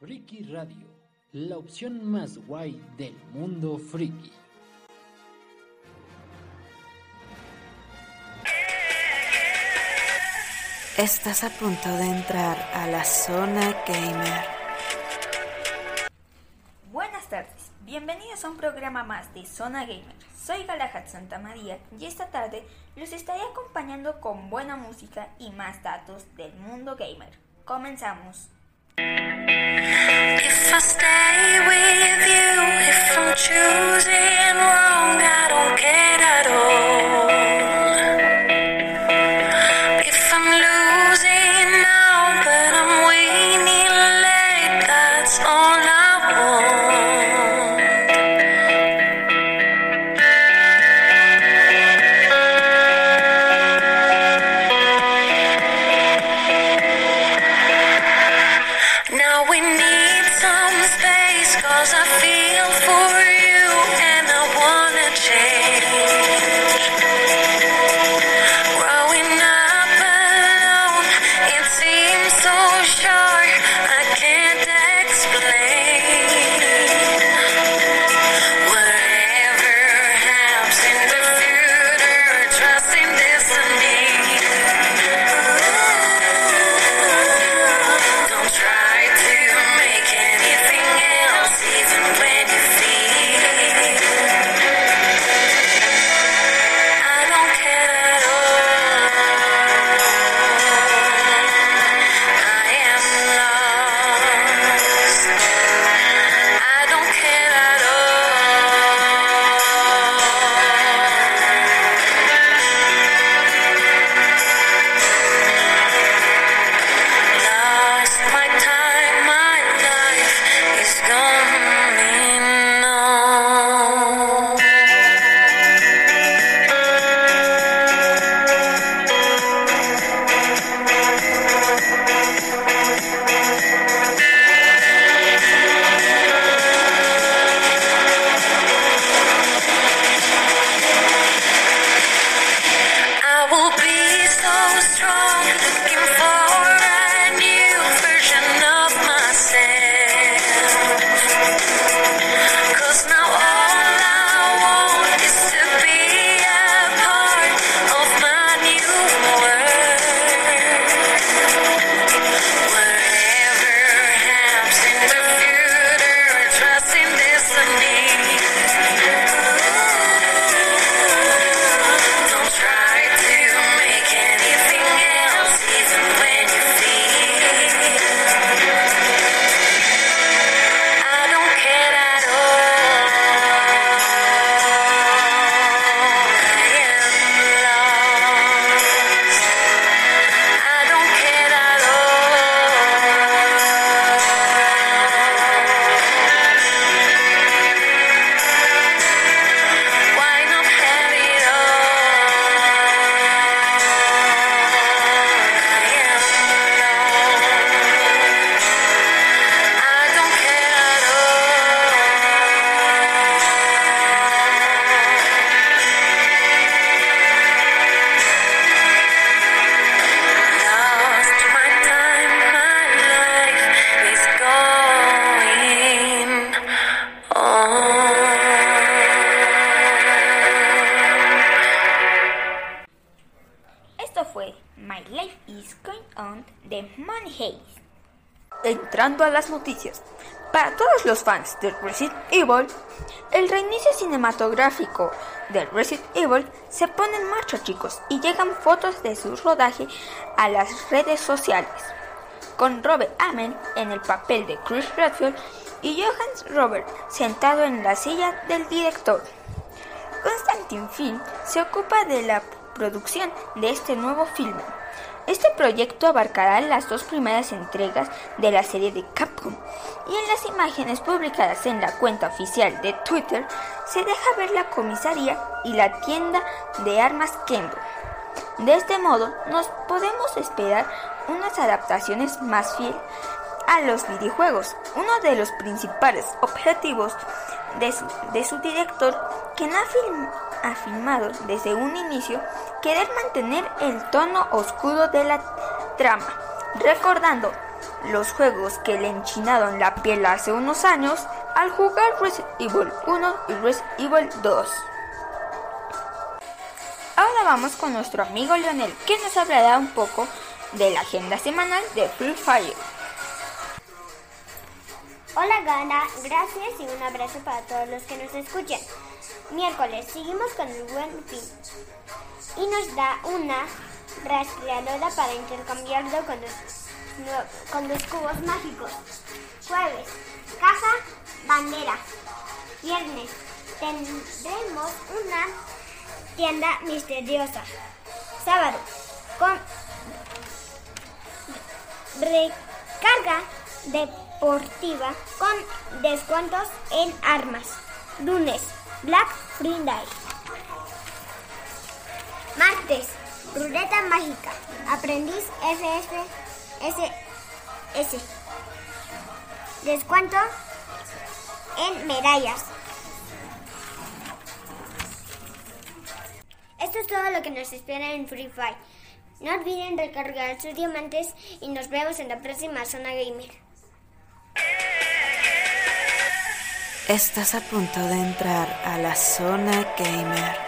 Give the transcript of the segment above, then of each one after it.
Friki Radio, la opción más guay del mundo friki. Estás a punto de entrar a la zona gamer. Buenas tardes, bienvenidos a un programa más de Zona Gamer. Soy Galahad Santa María y esta tarde los estaré acompañando con buena música y más datos del mundo gamer. Comenzamos. If I stay with you, if I'm choosing wrong, I don't care we need some space cause I feel for you On. Entrando a las noticias. Para todos los fans de Resident Evil, el reinicio cinematográfico de Resident Evil se pone en marcha, chicos, y llegan fotos de su rodaje a las redes sociales. Con Robert Amen en el papel de Chris Redfield y Johannes Robert sentado en la silla del director. Constantin Film se ocupa de la producción de este nuevo filme. Este proyecto abarcará las dos primeras entregas de la serie de Capcom y en las imágenes publicadas en la cuenta oficial de Twitter se deja ver la comisaría y la tienda de armas Kendo. De este modo nos podemos esperar unas adaptaciones más fieles a los videojuegos. Uno de los principales objetivos de su, director, quien ha, ha filmado desde un inicio, querer mantener el tono oscuro de la trama, recordando los juegos que le enchinaron la piel hace unos años al jugar Resident Evil 1 y Resident Evil 2. Ahora vamos con nuestro amigo Leonel, que nos hablará un poco de la agenda semanal de Free Fire. Hola Gana, gracias y un abrazo para todos los que nos escuchan. Miércoles seguimos con el buen fin y nos da una rastreadora para intercambiarlo con los, con los cubos mágicos. Jueves, caja, bandera. Viernes, tendremos una tienda misteriosa. Sábado, con recarga deportiva con descuentos en armas. Lunes, Black Friday. Martes, ruleta mágica. Aprendiz FFSS. Descuento en medallas. Esto es todo lo que nos espera en Free Fire. No olviden recargar sus diamantes y nos vemos en la próxima zona gamer. Estás a punto de entrar a la zona gamer.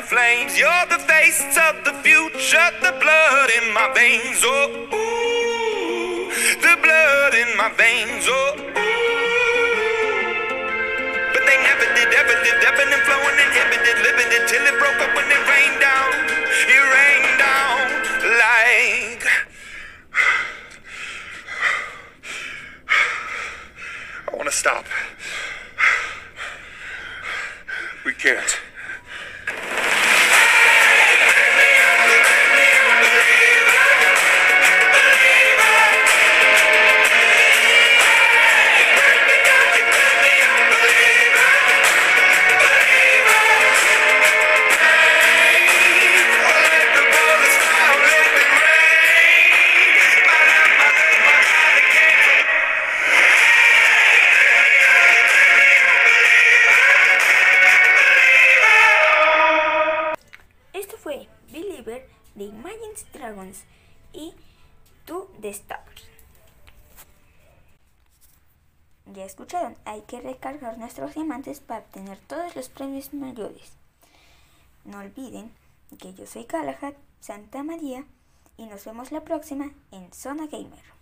The flames. You're the face of the future, the blood in my veins. Oh, ooh, the blood in my veins. Oh, ooh. But they never did, ever did, ebbing and flowing, inhibited, limited till it broke up when it rained down. It rained down like. I want to stop. We can't. Y To The Stars. Ya escucharon, hay que recargar nuestros diamantes para obtener todos los premios mayores. No olviden que yo soy Galahad Santa María y nos vemos la próxima en Zona Gamer.